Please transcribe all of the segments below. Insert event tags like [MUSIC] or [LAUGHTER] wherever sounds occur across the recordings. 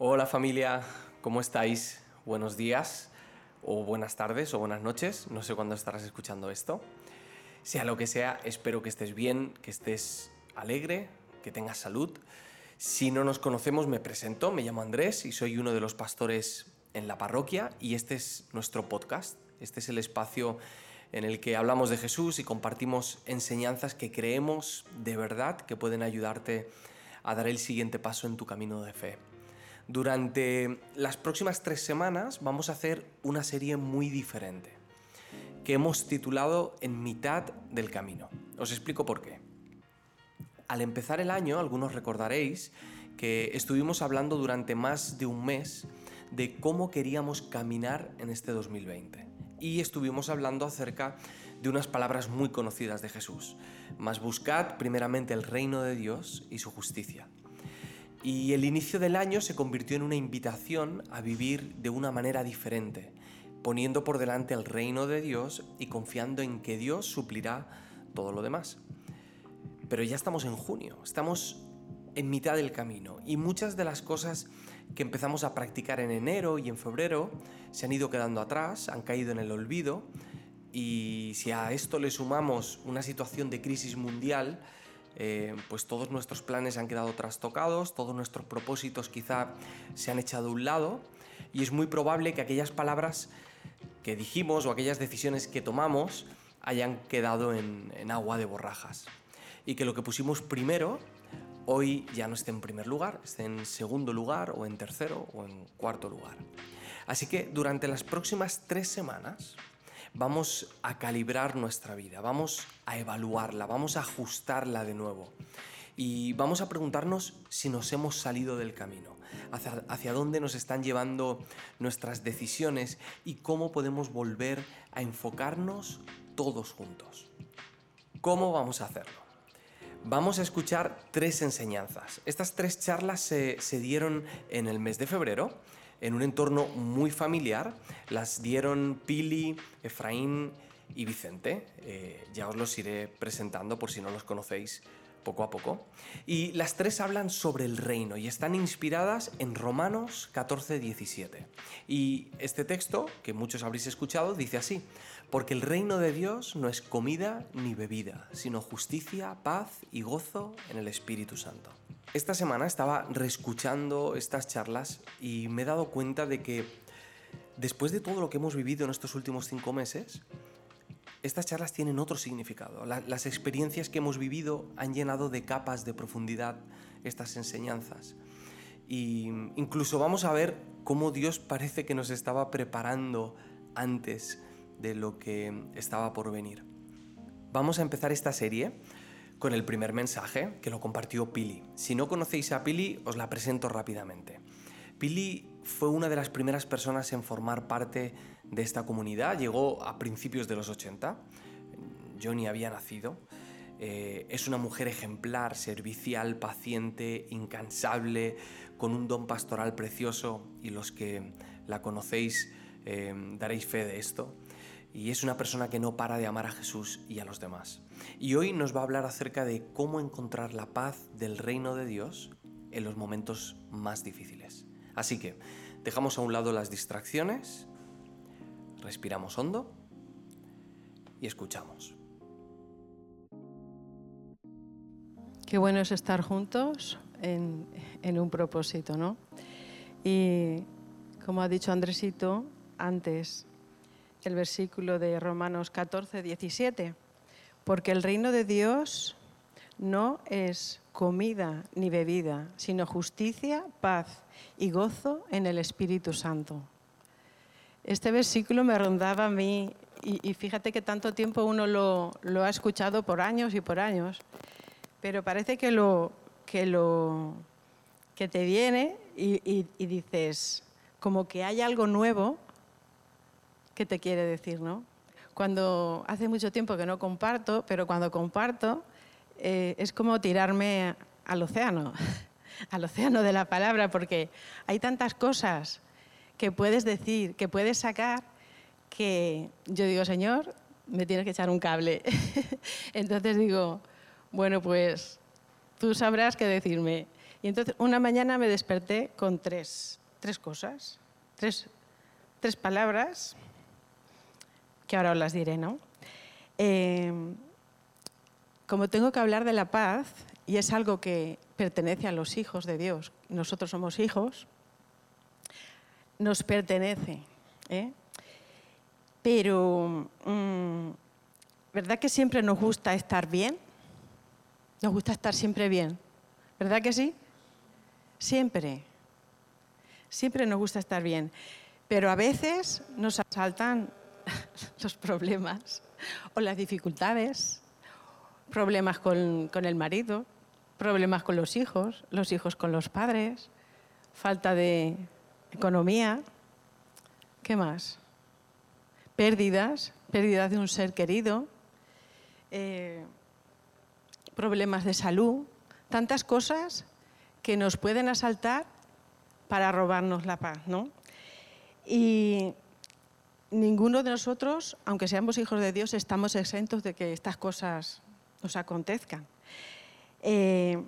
Hola familia, ¿cómo estáis? Buenos días, o buenas tardes, o buenas noches, no sé cuándo estarás escuchando esto. Sea lo que sea, espero que estés bien, que estés alegre, que tengas salud. Si no nos conocemos, me presento, me llamo Andrés y soy uno de los pastores en la parroquia y este es nuestro podcast. Este es el espacio en el que hablamos de Jesús y compartimos enseñanzas que creemos de verdad que pueden ayudarte a dar el siguiente paso en tu camino de fe. Durante las próximas tres semanas vamos a hacer una serie muy diferente, que hemos titulado En mitad del camino. Os explico por qué. Al empezar el año, algunos recordaréis que estuvimos hablando durante más de un mes de cómo queríamos caminar en este 2020. Y estuvimos hablando acerca de unas palabras muy conocidas de Jesús. Más buscad primeramente el reino de Dios y su justicia y el inicio del año se convirtió en una invitación a vivir de una manera diferente, poniendo por delante el reino de Dios y confiando en que Dios suplirá todo lo demás. Pero ya estamos en junio, estamos en mitad del camino y muchas de las cosas que empezamos a practicar en enero y en febrero se han ido quedando atrás, han caído en el olvido y si a esto le sumamos una situación de crisis mundial, eh, pues todos nuestros planes han quedado trastocados, todos nuestros propósitos quizá se han echado a un lado y es muy probable que aquellas palabras que dijimos o aquellas decisiones que tomamos hayan quedado en, en agua de borrajas y que lo que pusimos primero hoy ya no esté en primer lugar, esté en segundo lugar o en tercero o en cuarto lugar. Así que durante las próximas tres semanas vamos a calibrar nuestra vida, vamos a evaluarla, vamos a ajustarla de nuevo. Y vamos a preguntarnos si nos hemos salido del camino, hacia, dónde nos están llevando nuestras decisiones y cómo podemos volver a enfocarnos todos juntos. ¿Cómo vamos a hacerlo? Vamos a escuchar tres enseñanzas. Estas tres charlas se, dieron en el mes de febrero en un entorno muy familiar. Las dieron Pili, Efraín y Vicente. Eh, ya os los iré presentando por si no los conocéis poco a poco. Y las tres hablan sobre el reino y están inspiradas en Romanos 14, 17. Y este texto, que muchos habréis escuchado, dice así, porque el reino de Dios no es comida ni bebida, sino justicia, paz y gozo en el Espíritu Santo. Esta semana estaba reescuchando estas charlas y me he dado cuenta de que después de todo lo que hemos vivido en estos últimos cinco meses, estas charlas tienen otro significado. las experiencias que hemos vivido han llenado de capas de profundidad estas enseñanzas. Y incluso vamos a ver cómo Dios parece que nos estaba preparando antes de lo que estaba por venir. Vamos a empezar esta serie con el primer mensaje que lo compartió Pili. Si no conocéis a Pili, os la presento rápidamente. Pili fue una de las primeras personas en formar parte de esta comunidad, llegó a principios de los 80, yo ni había nacido. Eh, es una mujer ejemplar, servicial, paciente, incansable, con un don pastoral precioso y los que la conocéis eh, daréis fe de esto y es una persona que no para de amar a Jesús y a los demás. Y hoy nos va a hablar acerca de cómo encontrar la paz del reino de Dios en los momentos más difíciles. Así que dejamos a un lado las distracciones, respiramos hondo y escuchamos. Qué bueno es estar juntos en, un propósito, ¿no? Y como ha dicho Andresito antes, el versículo de Romanos 14, 17, porque el reino de Dios no es comida ni bebida, sino justicia, paz y gozo en el Espíritu Santo. Este versículo me rondaba a mí y, fíjate que tanto tiempo uno lo, ha escuchado por años y por años, pero parece que lo que, lo, que te viene y, y dices, como que hay algo nuevo qué te quiere decir, ¿no? Cuando hace mucho tiempo que no comparto, pero cuando comparto eh, es como tirarme al océano, [LAUGHS] al océano de la palabra, porque hay tantas cosas que puedes decir, que puedes sacar, que yo digo, Señor, me tienes que echar un cable. [LAUGHS] Entonces digo, bueno, pues tú sabrás qué decirme. Y entonces una mañana me desperté con tres, tres cosas, tres, tres palabras, que ahora os las diré, ¿no? Eh, como tengo que hablar de la paz, y es algo que pertenece a los hijos de Dios, nosotros somos hijos, nos pertenece. ¿eh? Pero, mm, ¿verdad que siempre nos gusta estar bien? Nos gusta estar siempre bien. ¿Verdad que sí? Siempre. Siempre nos gusta estar bien. Pero a veces nos asaltan [LAUGHS] los problemas o las dificultades, problemas con, con el marido, problemas con los hijos, los hijos con los padres, falta de economía. ¿Qué más? Pérdidas, pérdidas de un ser querido, eh, problemas de salud, tantas cosas que nos pueden asaltar para robarnos la paz, ¿no? Y ninguno de nosotros, aunque seamos hijos de Dios, estamos exentos de que estas cosas nos acontezcan. Eh,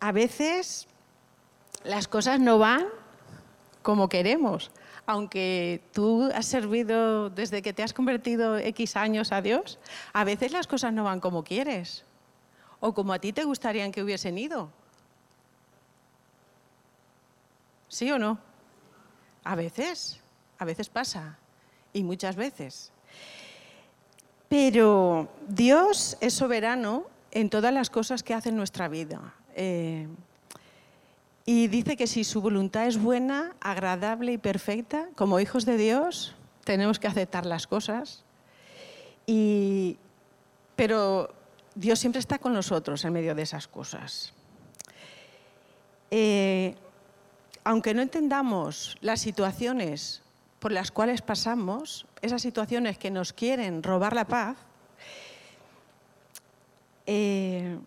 a veces las cosas no van como queremos. Aunque tú has servido desde que te has convertido X años a Dios, a veces las cosas no van como quieres o como a ti te gustarían que hubiesen ido. ¿Sí o no? A veces, a veces pasa y muchas veces. Pero Dios es soberano en todas las cosas que hace en nuestra vida. Eh, y dice que si su voluntad es buena, agradable y perfecta, como hijos de Dios, tenemos que aceptar las cosas. pero Dios siempre está con nosotros en medio de esas cosas. Eh, aunque no entendamos las situaciones por las cuales pasamos, esas situaciones que nos quieren robar la paz, eh,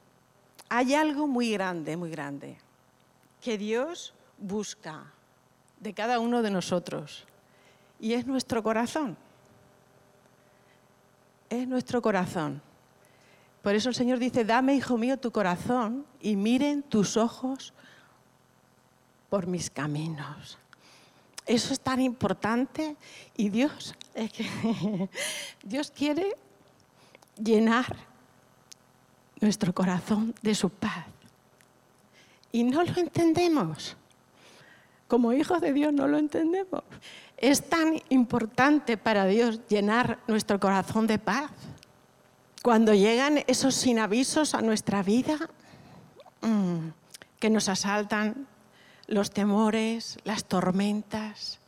hay algo muy grande, muy grande, que Dios busca de cada uno de nosotros. Y es nuestro corazón. Es nuestro corazón. Por eso el Señor dice, dame, hijo mío, tu corazón y miren tus ojos por mis caminos. Eso es tan importante y Dios, es que [LAUGHS] Dios quiere llenar nuestro corazón de su paz. Y no lo entendemos. Como hijos de Dios no lo entendemos. Es tan importante para Dios llenar nuestro corazón de paz. Cuando llegan esos sin avisos a nuestra vida, mm, que nos asaltan los temores, las tormentas.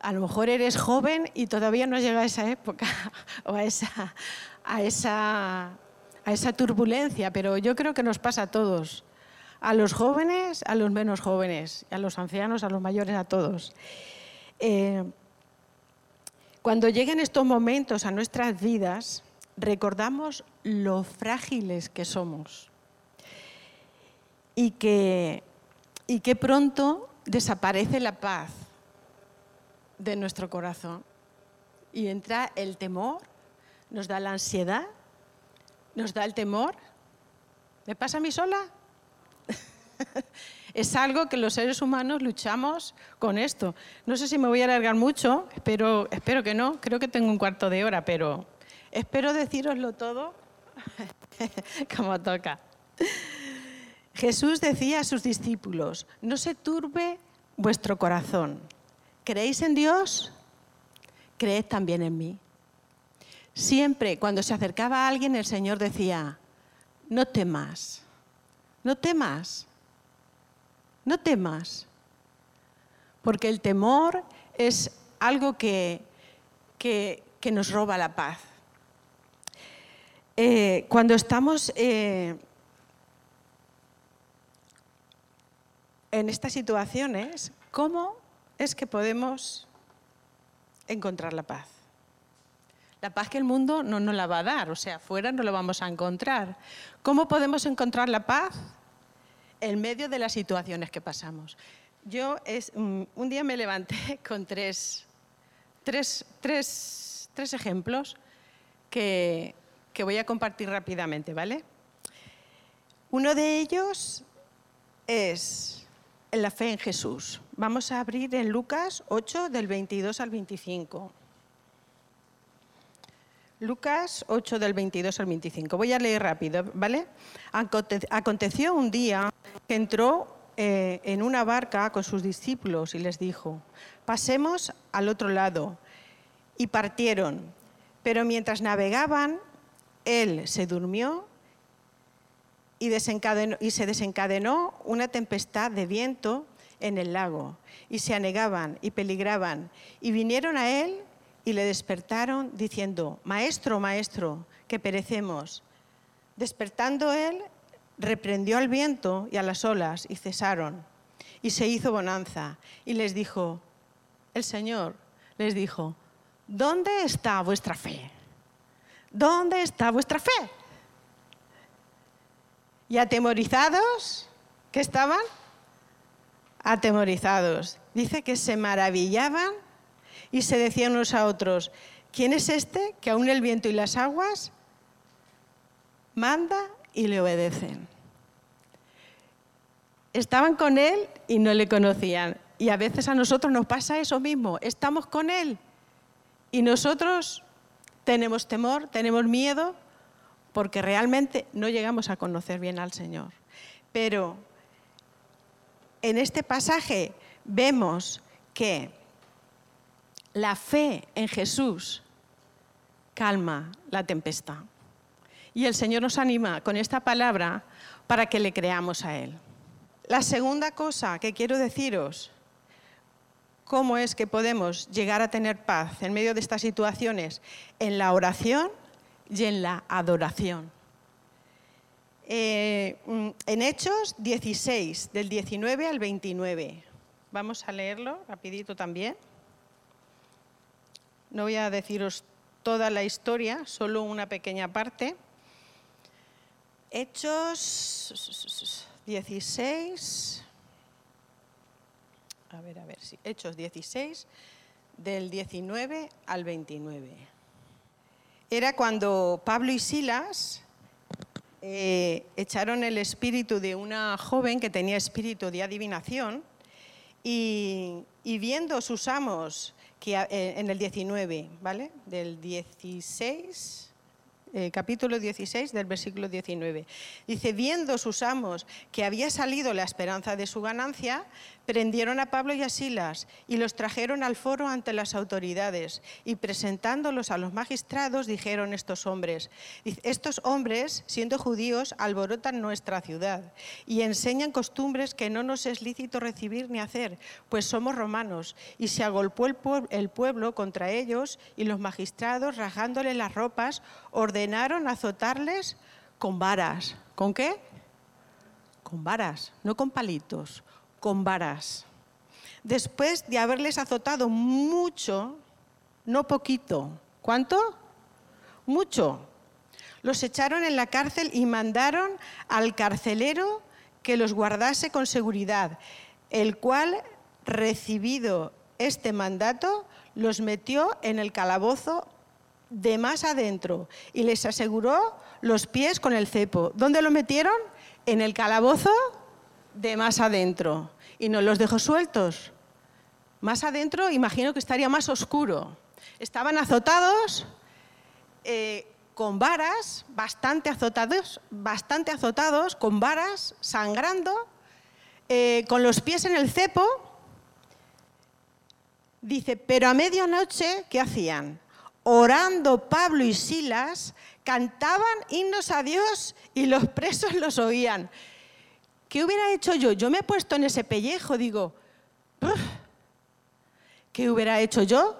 A lo mejor eres joven y todavía no has llegado a esa época [LAUGHS] o a esa, a esa, a esa turbulencia, pero yo creo que nos pasa a todos a los jóvenes, a los menos jóvenes, a los ancianos, a los mayores, a todos. Eh, cuando lleguen estos momentos a nuestras vidas, recordamos lo frágiles que somos y que, y que pronto desaparece la paz de nuestro corazón y entra el temor, nos da la ansiedad, nos da el temor. ¿Me pasa a mí sola? [LAUGHS] es algo que los seres humanos luchamos con esto. No sé si me voy a alargar mucho, espero, espero que no, creo que tengo un cuarto de hora, pero espero deciroslo todo [LAUGHS] como toca. Jesús decía a sus discípulos, no se turbe vuestro corazón. ¿Creéis en Dios? Creed también en mí. Siempre cuando se acercaba a alguien el Señor decía, no temas, no temas. No temas, porque el temor es algo que, que, nos roba la paz. Eh, cuando estamos eh, en estas situaciones, ¿cómo es que podemos encontrar la paz? La paz que el mundo no nos la va a dar, o sea, afuera no la vamos a encontrar. ¿Cómo podemos encontrar la paz? en medio de las situaciones que pasamos. Yo es, un, día me levanté [LAUGHS] con tres, tres, tres, tres ejemplos que, que, voy a compartir rápidamente, ¿vale? Uno de ellos es la fe en Jesús. Vamos a abrir en Lucas 8 del 22 al 25. Lucas 8 del 22 al 25. Voy a leer rápido, ¿vale? Aconteció un día que entró eh, en una barca con sus discípulos y les dijo, pasemos al otro lado. Y partieron. Pero mientras navegaban, él se durmió y, se desencadenó una tempestad de viento en el lago. Y se anegaban y peligraban. Y vinieron a él y le despertaron diciendo, Maestro, Maestro, que perecemos. Despertando él, reprendió al viento y a las olas y cesaron. Y se hizo bonanza. Y les dijo, el Señor les dijo, ¿dónde está vuestra fe? ¿Dónde está vuestra fe? Y atemorizados, ¿qué estaban? Atemorizados. Dice que se maravillaban y se decían unos a otros, ¿quién es este que aún el viento y las aguas manda y le obedecen? Estaban con él y no le conocían. Y a veces a nosotros nos pasa eso mismo. Estamos con él y nosotros tenemos temor, tenemos miedo, porque realmente no llegamos a conocer bien al Señor. Pero en este pasaje vemos que la fe en Jesús calma la tempestad. Y el Señor nos anima con esta palabra para que le creamos a Él. La segunda cosa que quiero deciros, cómo es que podemos llegar a tener paz en medio de estas situaciones, en la oración y en la adoración. Eh, mm, en Hechos 16, del 19 al 29. Vamos a leerlo rapidito también. No voy a deciros toda la historia, solo una pequeña parte. Hechos 16. A ver, a ver, sí. Hechos 16, del 19 al 29. Era cuando Pablo y Silas eh, echaron el espíritu de una joven que tenía espíritu de adivinación y, y viendo sus amos que, eh, en el 19, ¿vale? Del 16 eh, capítulo 16 del versículo 19. Dice, viendo sus amos que había salido la esperanza de su ganancia, prendieron a Pablo y a Silas y los trajeron al foro ante las autoridades y presentándolos a los magistrados dijeron estos hombres, estos hombres, siendo judíos, alborotan nuestra ciudad y enseñan costumbres que no nos es lícito recibir ni hacer, pues somos romanos. Y se agolpó el, pueblo contra ellos y los magistrados, rajándole las ropas, ordenaron azotarles con varas. ¿Con qué? Con varas, no con palitos con varas. Después de haberles azotado mucho, no poquito, ¿cuánto? Mucho. Los echaron en la cárcel y mandaron al carcelero que los guardase con seguridad, el cual, recibido este mandato, los metió en el calabozo de más adentro y les aseguró los pies con el cepo. ¿Dónde lo metieron? En el calabozo de más adentro y nos los dejó sueltos. Más adentro imagino que estaría más oscuro. Estaban azotados eh, con varas, bastante azotados, bastante azotados, con varas, sangrando, eh, con los pies en el cepo. Dice, pero a medianoche, ¿qué hacían? Orando Pablo y Silas, cantaban himnos a Dios y los presos los oían. ¿Qué hubiera hecho yo? Yo me he puesto en ese pellejo, digo, ¿qué hubiera hecho yo?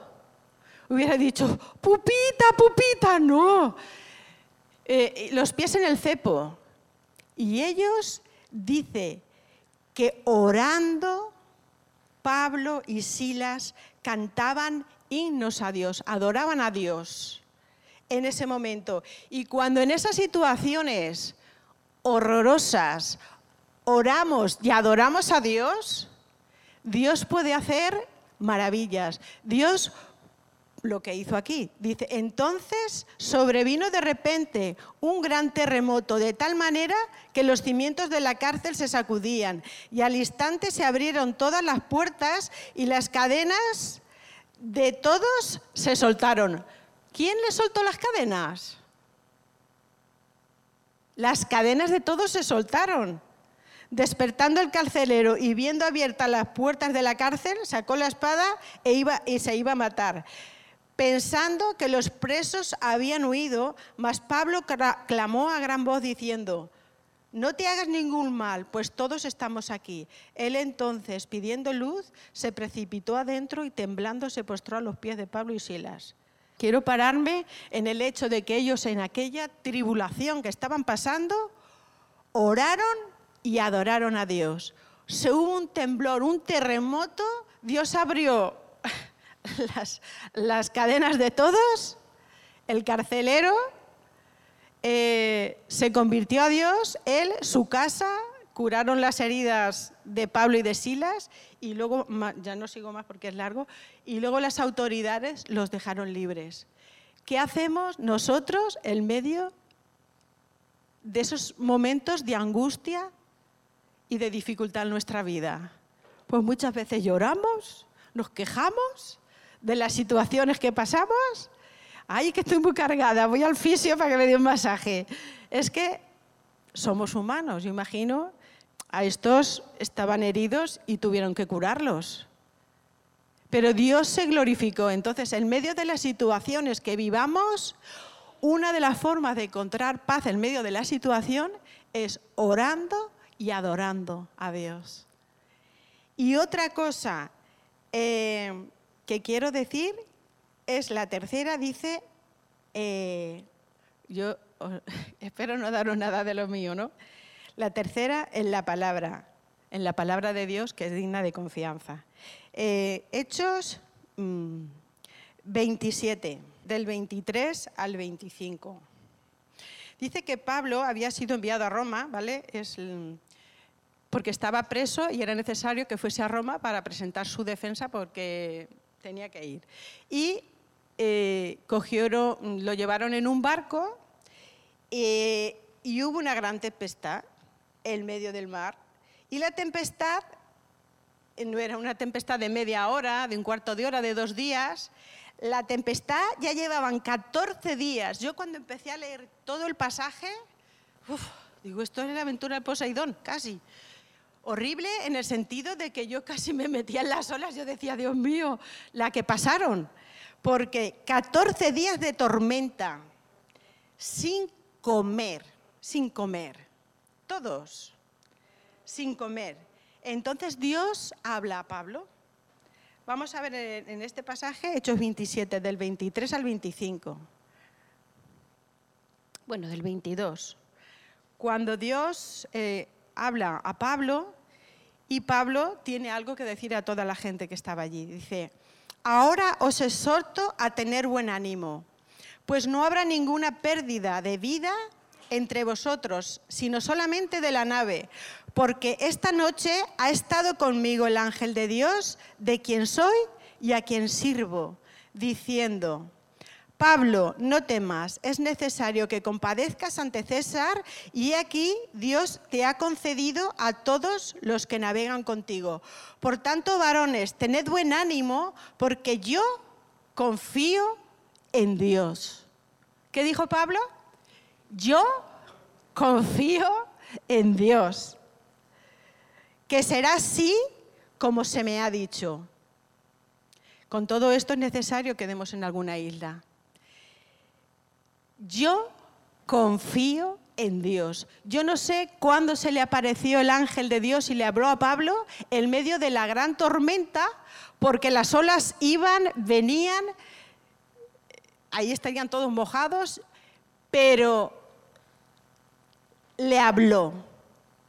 Hubiera dicho, pupita, pupita, no. Eh, los pies en el cepo. Y ellos, dice, que orando, Pablo y Silas cantaban himnos a Dios, adoraban a Dios en ese momento. Y cuando en esas situaciones horrorosas, oramos y adoramos a Dios, Dios puede hacer maravillas. Dios lo que hizo aquí. Dice, entonces sobrevino de repente un gran terremoto, de tal manera que los cimientos de la cárcel se sacudían y al instante se abrieron todas las puertas y las cadenas de todos se soltaron. ¿Quién le soltó las cadenas? Las cadenas de todos se soltaron. Despertando el carcelero y viendo abiertas las puertas de la cárcel, sacó la espada e iba, y se iba a matar pensando que los presos habían huido, mas Pablo clamó a gran voz diciendo, no te hagas ningún mal, pues todos estamos aquí. Él entonces, pidiendo luz, se precipitó adentro y temblando se postró a los pies de Pablo y Silas. Quiero pararme en el hecho de que ellos en aquella tribulación que estaban pasando, oraron y adoraron a Dios. Se hubo un temblor, un terremoto, Dios abrió [LAUGHS] las, cadenas de todos, el carcelero eh, se convirtió a Dios, él, su casa, curaron las heridas de Pablo y de Silas y luego, ya no sigo más porque es largo, y luego las autoridades los dejaron libres. ¿Qué hacemos nosotros en medio de esos momentos de angustia y de dificultad en nuestra vida? Pues muchas veces lloramos, nos quejamos, de las situaciones que pasamos. Ay, que estoy muy cargada, voy al fisio para que me dé un masaje. Es que somos humanos, yo imagino, a estos estaban heridos y tuvieron que curarlos. Pero Dios se glorificó. Entonces, en medio de las situaciones que vivamos, una de las formas de encontrar paz en medio de la situación es orando y adorando a Dios. Y otra cosa, eh, que quiero decir es la tercera, dice, eh, yo [LAUGHS] espero no daros nada de lo mío, ¿no? La tercera en la palabra, en la palabra de Dios que es digna de confianza. Eh, Hechos 27, mm, del 23 al 25. Dice que Pablo había sido enviado a Roma, ¿vale? Es, porque estaba preso y era necesario que fuese a Roma para presentar su defensa porque tenía que ir. Y eh, cogieron, lo llevaron en un barco eh, y hubo una gran tempestad en medio del mar. Y la tempestad eh, no era una tempestad de media hora, de un cuarto de hora, de dos días. La tempestad ya llevaban 14 días. Yo cuando empecé a leer todo el pasaje, digo, esto es la aventura de Poseidón, casi. Horrible en el sentido de que yo casi me metía en las olas, yo decía, Dios mío, la que pasaron, porque 14 días de tormenta, sin comer, sin comer, todos, sin comer. Entonces Dios habla a Pablo. Vamos a ver en este pasaje, Hechos 27, del 23 al 25. Bueno, del 22. Cuando Dios eh, habla a Pablo y Pablo tiene algo que decir a toda la gente que estaba allí. Dice, ahora os exhorto a tener buen ánimo, pues no habrá ninguna pérdida de vida entre vosotros, sino solamente de la nave, porque esta noche ha estado conmigo el ángel de Dios, de quien soy y a quien sirvo, diciendo, Pablo, no temas, es necesario que compadezcas ante César y aquí Dios te ha concedido a todos los que navegan contigo. Por tanto, varones, tened buen ánimo porque yo confío en Dios. ¿Qué dijo Pablo? Yo confío en Dios. Que será así como se me ha dicho. Con todo esto es necesario que demos en alguna isla yo confío en Dios. Yo no sé cuándo se le apareció el ángel de Dios y le habló a Pablo en medio de la gran tormenta, porque las olas iban, venían, ahí estarían todos mojados, pero le habló.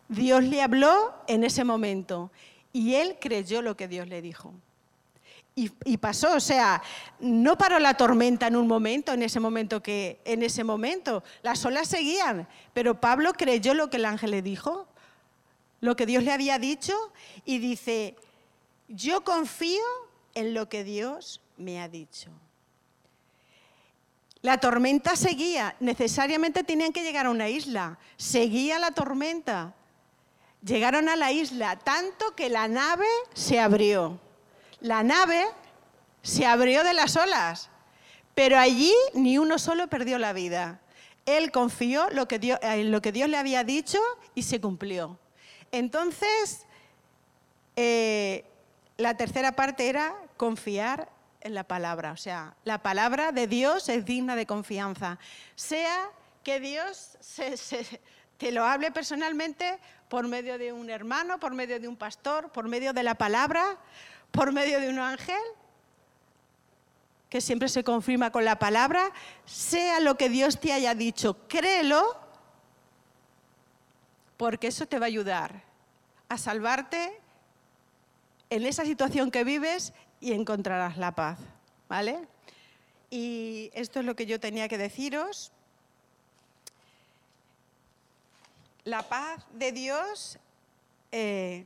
Dios le habló en ese momento y él creyó lo que Dios le dijo. Y, pasó, o sea, no paró la tormenta en un momento, en ese momento que, en ese momento, las olas seguían, pero Pablo creyó lo que el ángel le dijo, lo que Dios le había dicho, y dice, yo confío en lo que Dios me ha dicho. La tormenta seguía, necesariamente tenían que llegar a una isla, seguía la tormenta. Llegaron a la isla, tanto que la nave se abrió. La nave se abrió de las olas, pero allí ni uno solo perdió la vida. Él confió en lo que Dios le había dicho y se cumplió. Entonces, eh, la tercera parte era confiar en la palabra. O sea, la palabra de Dios es digna de confianza. Sea que Dios te lo hable personalmente por medio de un hermano, por medio de un pastor, por medio de la palabra, por medio de un ángel, que siempre se confirma con la palabra, sea lo que Dios te haya dicho, créelo, porque eso te va a ayudar a salvarte en esa situación que vives y encontrarás la paz. ¿Vale? Y esto es lo que yo tenía que deciros. La paz de Dios eh,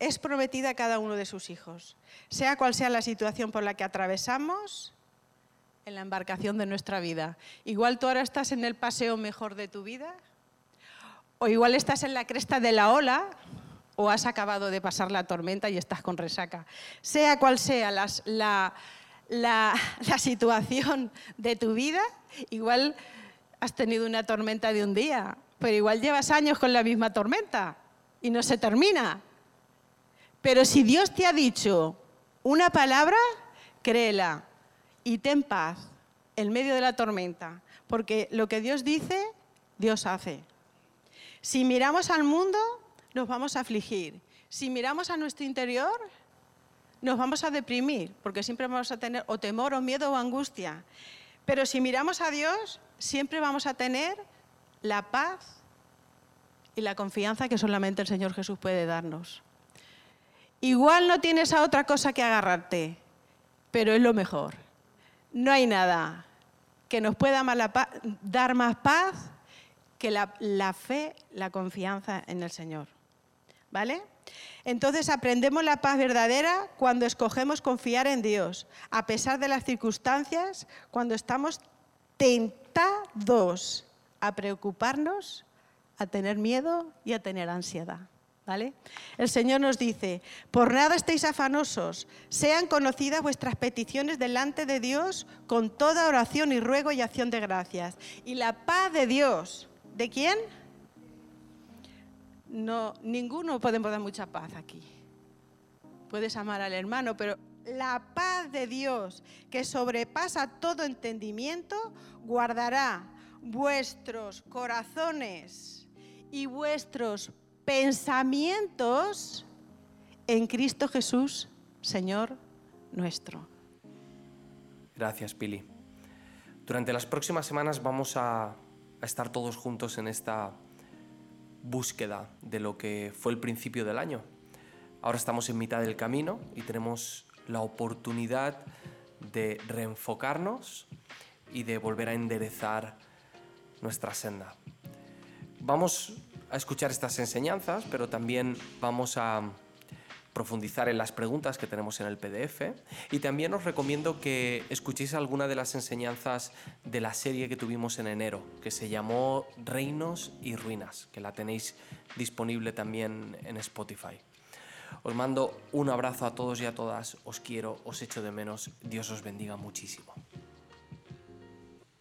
es prometida a cada uno de sus hijos, sea cual sea la situación por la que atravesamos en la embarcación de nuestra vida. Igual tú ahora estás en el paseo mejor de tu vida, o igual estás en la cresta de la ola, o has acabado de pasar la tormenta y estás con resaca. Sea cual sea la, [LAUGHS] la situación de tu vida, igual has tenido una tormenta de un día, pero igual llevas años con la misma tormenta y no se termina. Pero si Dios te ha dicho una palabra, créela y ten paz en medio de la tormenta, porque lo que Dios dice, Dios hace. Si miramos al mundo, nos vamos a afligir. Si miramos a nuestro interior, nos vamos a deprimir, porque siempre vamos a tener o temor o miedo o angustia. Pero si miramos a Dios, siempre vamos a tener la paz y la confianza que solamente el Señor Jesús puede darnos. Igual no tienes otra cosa que agarrarte, pero es lo mejor. No hay nada que nos pueda dar más paz que la fe, la confianza en el Señor. ¿Vale? Entonces aprendemos la paz verdadera cuando escogemos confiar en Dios, a pesar de las circunstancias, cuando estamos tentados a preocuparnos, a tener miedo y a tener ansiedad. El Señor nos dice, por nada estéis afanosos, sean conocidas vuestras peticiones delante de Dios con toda oración y ruego y acción de gracias. Y la paz de Dios, ¿de quién? no, ninguno podemos dar mucha paz aquí. Puedes amar al hermano, pero la paz de Dios, que sobrepasa todo entendimiento, guardará vuestros corazones y vuestros pensamientos en Cristo Jesús, Señor nuestro. Gracias, Pili. Durante las próximas semanas vamos a, estar todos juntos en esta búsqueda de lo que fue el principio del año. Ahora estamos en mitad del camino y tenemos la oportunidad de reenfocarnos y de volver a enderezar nuestra senda. Vamos a escuchar estas enseñanzas, pero también vamos a profundizar en las preguntas que tenemos en el PDF y también os recomiendo que escuchéis alguna de las enseñanzas de la serie que tuvimos en enero, que se llamó Reinos y Ruinas, que la tenéis disponible también en Spotify. Os mando un abrazo a todos y a todas, os quiero, os echo de menos, Dios os bendiga muchísimo.